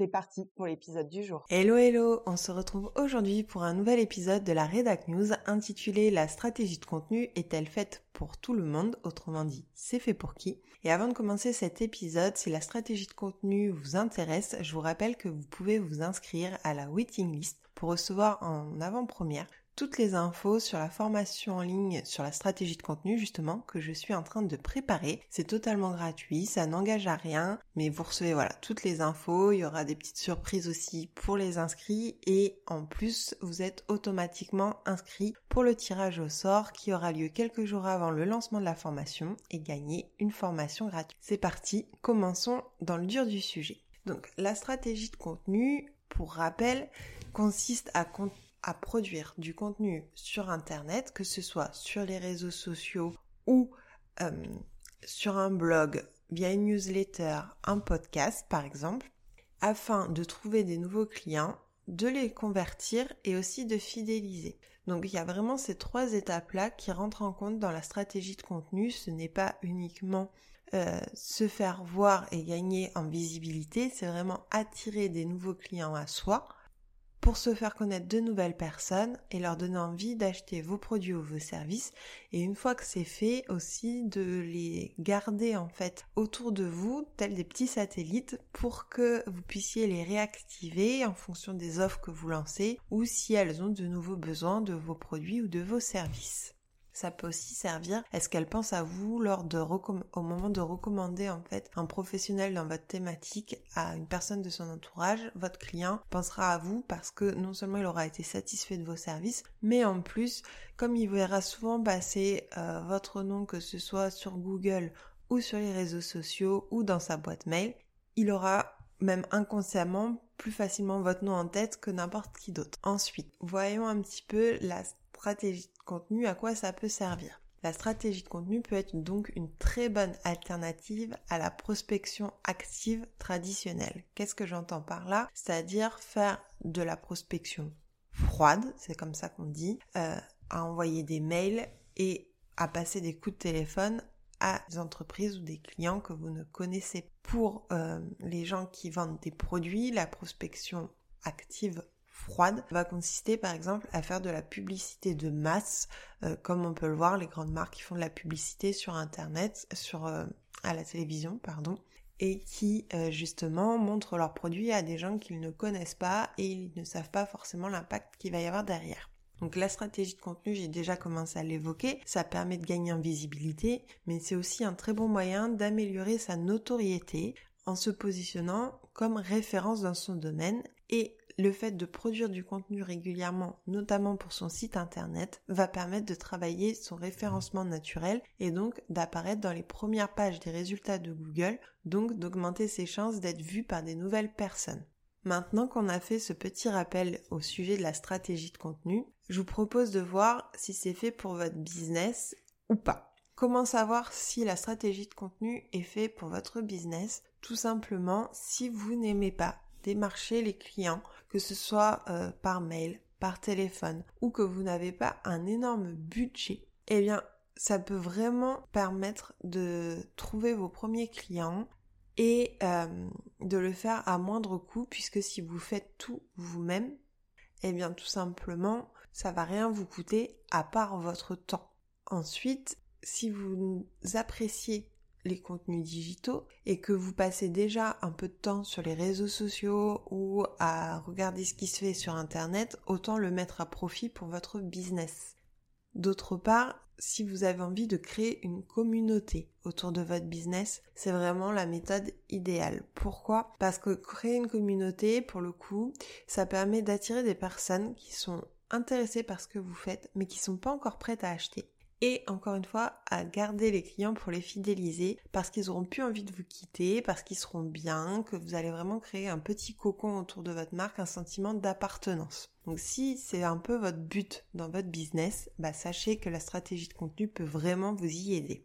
C'est parti pour l'épisode du jour. Hello hello, on se retrouve aujourd'hui pour un nouvel épisode de la Redac News intitulé La stratégie de contenu est-elle faite pour tout le monde? Autrement dit, c'est fait pour qui? Et avant de commencer cet épisode, si la stratégie de contenu vous intéresse, je vous rappelle que vous pouvez vous inscrire à la waiting list pour recevoir en avant-première toutes les infos sur la formation en ligne sur la stratégie de contenu justement que je suis en train de préparer. C'est totalement gratuit, ça n'engage à rien, mais vous recevez voilà toutes les infos, il y aura des petites surprises aussi pour les inscrits et en plus vous êtes automatiquement inscrit pour le tirage au sort qui aura lieu quelques jours avant le lancement de la formation et gagner une formation gratuite. C'est parti, commençons dans le dur du sujet. Donc la stratégie de contenu, pour rappel, consiste à à produire du contenu sur Internet, que ce soit sur les réseaux sociaux ou euh, sur un blog, via une newsletter, un podcast par exemple, afin de trouver des nouveaux clients, de les convertir et aussi de fidéliser. Donc il y a vraiment ces trois étapes-là qui rentrent en compte dans la stratégie de contenu. Ce n'est pas uniquement euh, se faire voir et gagner en visibilité, c'est vraiment attirer des nouveaux clients à soi pour se faire connaître de nouvelles personnes et leur donner envie d'acheter vos produits ou vos services et une fois que c'est fait aussi de les garder en fait autour de vous tels des petits satellites pour que vous puissiez les réactiver en fonction des offres que vous lancez ou si elles ont de nouveaux besoins de vos produits ou de vos services. Ça peut aussi servir. Est-ce qu'elle pense à vous lors de au moment de recommander en fait un professionnel dans votre thématique à une personne de son entourage, votre client pensera à vous parce que non seulement il aura été satisfait de vos services, mais en plus, comme il verra souvent passer euh, votre nom que ce soit sur Google ou sur les réseaux sociaux ou dans sa boîte mail, il aura même inconsciemment plus facilement votre nom en tête que n'importe qui d'autre. Ensuite, voyons un petit peu la stratégie de contenu, à quoi ça peut servir. La stratégie de contenu peut être donc une très bonne alternative à la prospection active traditionnelle. Qu'est-ce que j'entends par là? C'est-à-dire faire de la prospection froide, c'est comme ça qu'on dit, euh, à envoyer des mails et à passer des coups de téléphone à des entreprises ou des clients que vous ne connaissez. Pour euh, les gens qui vendent des produits, la prospection active froide va consister par exemple à faire de la publicité de masse, euh, comme on peut le voir, les grandes marques qui font de la publicité sur internet, sur euh, à la télévision, pardon, et qui euh, justement montrent leurs produits à des gens qu'ils ne connaissent pas et ils ne savent pas forcément l'impact qu'il va y avoir derrière. Donc la stratégie de contenu, j'ai déjà commencé à l'évoquer, ça permet de gagner en visibilité, mais c'est aussi un très bon moyen d'améliorer sa notoriété en se positionnant comme référence dans son domaine et le fait de produire du contenu régulièrement, notamment pour son site internet, va permettre de travailler son référencement naturel et donc d'apparaître dans les premières pages des résultats de Google, donc d'augmenter ses chances d'être vu par des nouvelles personnes. Maintenant qu'on a fait ce petit rappel au sujet de la stratégie de contenu, je vous propose de voir si c'est fait pour votre business ou pas. Comment savoir si la stratégie de contenu est faite pour votre business? Tout simplement si vous n'aimez pas démarcher les clients, que ce soit euh, par mail, par téléphone, ou que vous n'avez pas un énorme budget, eh bien, ça peut vraiment permettre de trouver vos premiers clients et euh, de le faire à moindre coût, puisque si vous faites tout vous-même, eh bien, tout simplement, ça va rien vous coûter à part votre temps. Ensuite, si vous appréciez les contenus digitaux et que vous passez déjà un peu de temps sur les réseaux sociaux ou à regarder ce qui se fait sur Internet, autant le mettre à profit pour votre business. D'autre part, si vous avez envie de créer une communauté autour de votre business, c'est vraiment la méthode idéale. Pourquoi? Parce que créer une communauté, pour le coup, ça permet d'attirer des personnes qui sont intéressées par ce que vous faites, mais qui sont pas encore prêtes à acheter et encore une fois à garder les clients pour les fidéliser parce qu'ils auront plus envie de vous quitter, parce qu'ils seront bien, que vous allez vraiment créer un petit cocon autour de votre marque, un sentiment d'appartenance. Donc si c'est un peu votre but dans votre business, bah sachez que la stratégie de contenu peut vraiment vous y aider.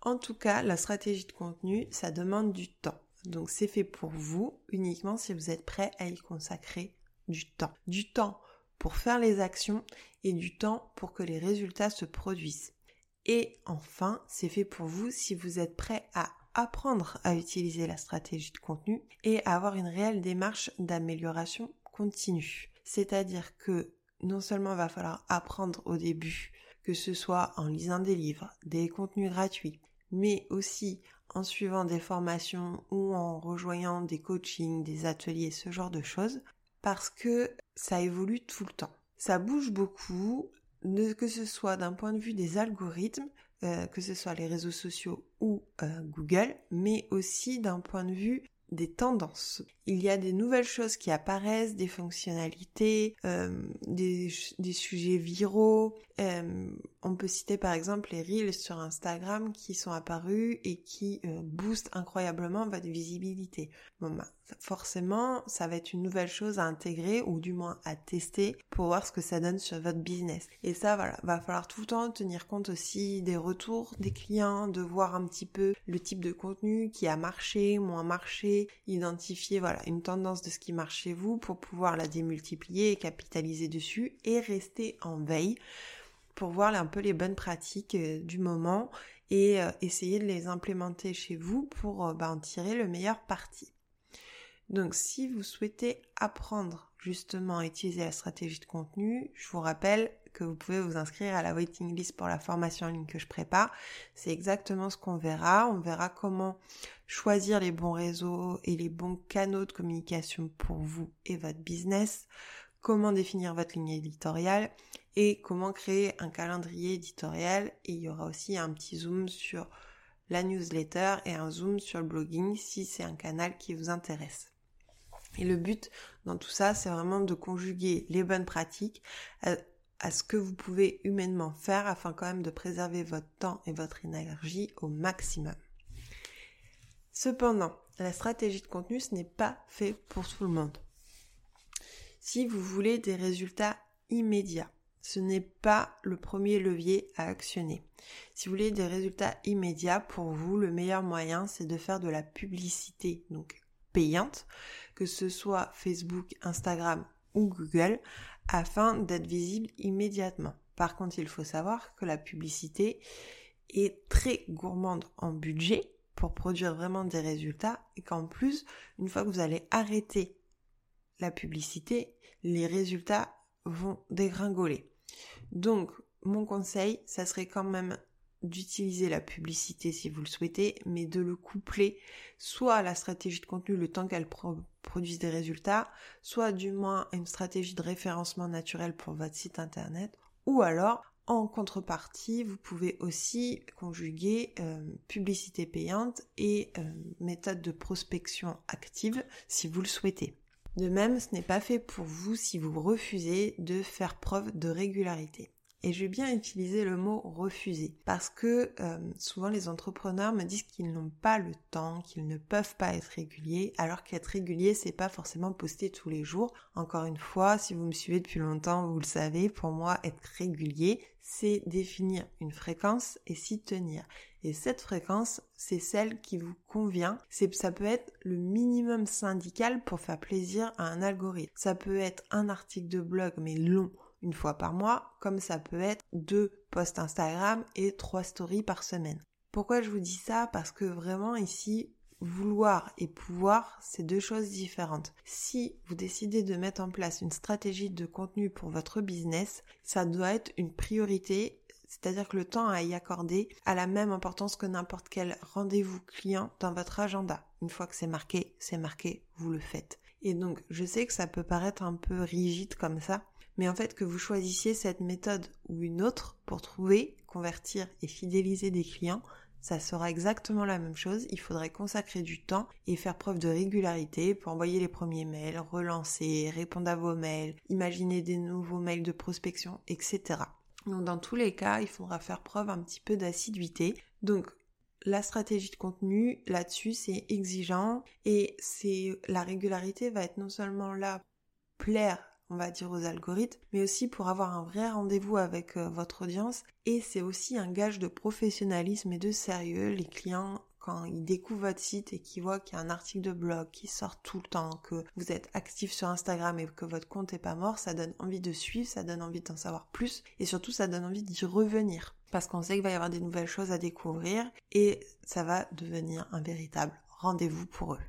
En tout cas, la stratégie de contenu, ça demande du temps. Donc c'est fait pour vous uniquement si vous êtes prêt à y consacrer du temps. Du temps pour faire les actions et du temps pour que les résultats se produisent. Et enfin, c'est fait pour vous si vous êtes prêt à apprendre à utiliser la stratégie de contenu et à avoir une réelle démarche d'amélioration continue. C'est-à-dire que non seulement il va falloir apprendre au début, que ce soit en lisant des livres, des contenus gratuits, mais aussi en suivant des formations ou en rejoignant des coachings, des ateliers, ce genre de choses, parce que ça évolue tout le temps. Ça bouge beaucoup, que ce soit d'un point de vue des algorithmes, euh, que ce soit les réseaux sociaux ou euh, Google, mais aussi d'un point de vue des tendances. Il y a des nouvelles choses qui apparaissent, des fonctionnalités, euh, des, des, sujets viraux. On peut citer par exemple les reels sur Instagram qui sont apparus et qui euh, boostent incroyablement votre visibilité. Bah, forcément, ça va être une nouvelle chose à intégrer ou du moins à tester pour voir ce que ça donne sur votre business. Et ça, voilà, va falloir tout le temps tenir compte aussi des retours des clients, de voir un petit peu le type de contenu qui a marché, moins marché, identifier voilà une tendance de ce qui marche chez vous pour pouvoir la démultiplier et capitaliser dessus et rester en veille pour voir un peu les bonnes pratiques euh, du moment et euh, essayer de les implémenter chez vous pour euh, bah, en tirer le meilleur parti. Donc si vous souhaitez apprendre justement à utiliser la stratégie de contenu, je vous rappelle que vous pouvez vous inscrire à la waiting list pour la formation en ligne que je prépare. C'est exactement ce qu'on verra. On verra comment choisir les bons réseaux et les bons canaux de communication pour vous et votre business, comment définir votre ligne éditoriale et comment créer un calendrier éditorial. Et il y aura aussi un petit zoom sur la newsletter et un zoom sur le blogging si c'est un canal qui vous intéresse. Et le but dans tout ça, c'est vraiment de conjuguer les bonnes pratiques à, ce que vous pouvez humainement faire afin quand même de préserver votre temps et votre énergie au maximum. Cependant, la stratégie de contenu, ce n'est pas fait pour tout le monde. Si vous voulez des résultats immédiats, ce n'est pas le premier levier à actionner. Si vous voulez des résultats immédiats, pour vous, le meilleur moyen, c'est de faire de la publicité, donc payante, que ce soit Facebook, Instagram ou Google, afin d'être visible immédiatement. Par contre, il faut savoir que la publicité est très gourmande en budget pour produire vraiment des résultats et qu'en plus, une fois que vous allez arrêter la publicité, les résultats vont dégringoler. Donc, mon conseil, ça serait quand même d'utiliser la publicité si vous le souhaitez, mais de le coupler soit à la stratégie de contenu le temps qu'elle produise des résultats, soit du moins à une stratégie de référencement naturel pour votre site internet, ou alors en contrepartie, vous pouvez aussi conjuguer euh, publicité payante et euh, méthode de prospection active si vous le souhaitez. De même, ce n'est pas fait pour vous si vous refusez de faire preuve de régularité. Et je vais bien utiliser le mot refuser parce que euh, souvent les entrepreneurs me disent qu'ils n'ont pas le temps, qu'ils ne peuvent pas être réguliers, alors qu'être régulier c'est pas forcément poster tous les jours. Encore une fois, si vous me suivez depuis longtemps, vous le savez, pour moi être régulier, c'est définir une fréquence et s'y tenir. Et cette fréquence, c'est celle qui vous convient. C'est, ça peut être le minimum syndical pour faire plaisir à un algorithme. Ça peut être un article de blog mais long une fois par mois, comme ça peut être deux posts Instagram et trois stories par semaine. Pourquoi je vous dis ça? Parce que vraiment ici, vouloir et pouvoir, c'est deux choses différentes. Si vous décidez de mettre en place une stratégie de contenu pour votre business, ça doit être une priorité, c'est-à-dire que le temps à y accorder a la même importance que n'importe quel rendez-vous client dans votre agenda. Une fois que c'est marqué, c'est marqué, vous le faites. Et donc, je sais que ça peut paraître un peu rigide comme ça, mais en fait que vous choisissiez cette méthode ou une autre pour trouver, convertir et fidéliser des clients, ça sera exactement la même chose. Il faudrait consacrer du temps et faire preuve de régularité pour envoyer les premiers mails, relancer, répondre à vos mails, imaginer des nouveaux mails de prospection, etc. Donc dans tous les cas, il faudra faire preuve un petit peu d'assiduité. Donc la stratégie de contenu là-dessus, c'est exigeant et c'est la régularité va être non seulement là plaire on va dire aux algorithmes, mais aussi pour avoir un vrai rendez-vous avec euh, votre audience. Et c'est aussi un gage de professionnalisme et de sérieux. Les clients, quand ils découvrent votre site et qu'ils voient qu'il y a un article de blog qui sort tout le temps, que vous êtes actif sur Instagram et que votre compte est pas mort, ça donne envie de suivre, ça donne envie d'en savoir plus et surtout ça donne envie d'y revenir. Parce qu'on sait qu'il va y avoir des nouvelles choses à découvrir et ça va devenir un véritable rendez-vous pour eux.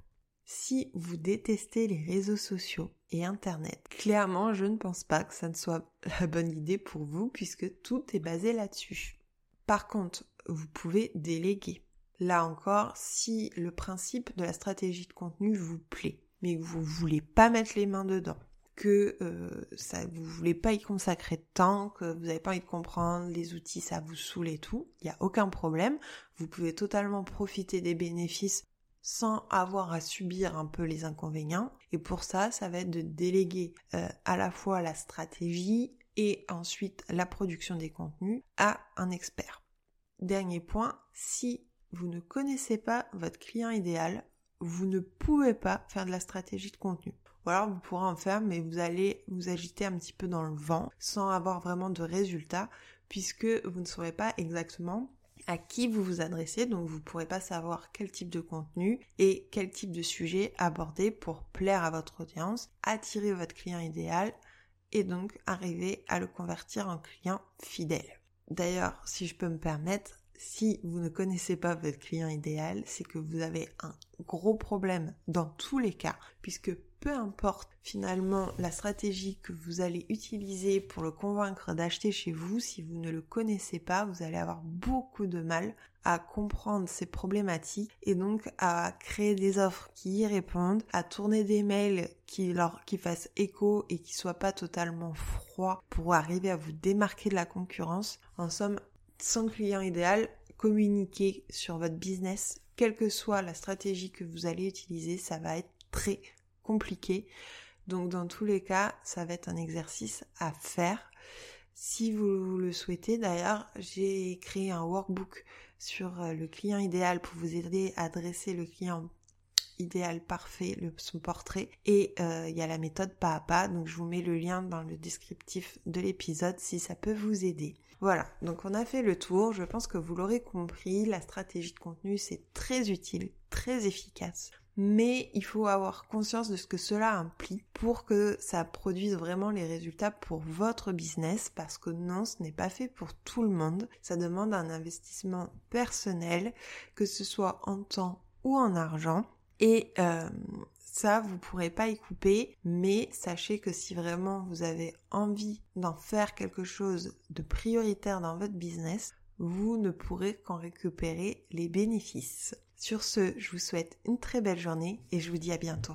Si vous détestez les réseaux sociaux et Internet, clairement, je ne pense pas que ça ne soit la bonne idée pour vous puisque tout est basé là-dessus. Par contre, vous pouvez déléguer. Là encore, si le principe de la stratégie de contenu vous plaît, mais que vous voulez pas mettre les mains dedans, que euh, ça, vous voulez pas y consacrer de temps, que vous n'avez pas envie de comprendre les outils, ça vous saoule et tout, il n'y a aucun problème. Vous pouvez totalement profiter des bénéfices sans avoir à subir un peu les inconvénients. Et pour ça, ça va être de déléguer euh, à la fois la stratégie et ensuite la production des contenus à un expert. Dernier point, si vous ne connaissez pas votre client idéal, vous ne pouvez pas faire de la stratégie de contenu. Ou alors vous pourrez en faire, mais vous allez vous agiter un petit peu dans le vent sans avoir vraiment de résultats, puisque vous ne saurez pas exactement à qui vous vous adressez, donc vous ne pourrez pas savoir quel type de contenu et quel type de sujet aborder pour plaire à votre audience, attirer votre client idéal et donc arriver à le convertir en client fidèle. D'ailleurs, si je peux me permettre, si vous ne connaissez pas votre client idéal, c'est que vous avez un gros problème dans tous les cas, puisque peu importe finalement la stratégie que vous allez utiliser pour le convaincre d'acheter chez vous, si vous ne le connaissez pas, vous allez avoir beaucoup de mal à comprendre ces problématiques et donc à créer des offres qui y répondent, à tourner des mails qui leur fassent écho et qui soient pas totalement froids pour arriver à vous démarquer de la concurrence. En somme, sans client idéal, communiquer sur votre business, quelle que soit la stratégie que vous allez utiliser, ça va être très compliqué. Donc dans tous les cas, ça va être un exercice à faire. Si vous le souhaitez, d'ailleurs, j'ai créé un workbook sur euh, le client idéal pour vous aider à dresser le client idéal parfait, son portrait. Et euh, il y a la méthode pas à pas, donc je vous mets le lien dans le descriptif de l'épisode si ça peut vous aider. Voilà, donc on a fait le tour, je pense que vous l'aurez compris, la stratégie de contenu c'est très utile, très efficace, mais il faut avoir conscience de ce que cela implique pour que ça produise vraiment les résultats pour votre business, parce que non, ce n'est pas fait pour tout le monde, ça demande un investissement personnel, que ce soit en temps ou en argent, et euh, ça, vous pourrez pas y couper, mais sachez que si vraiment vous avez envie d'en faire quelque chose de prioritaire dans votre business, vous ne pourrez qu'en récupérer les bénéfices. Sur ce, je vous souhaite une très belle journée et je vous dis à bientôt.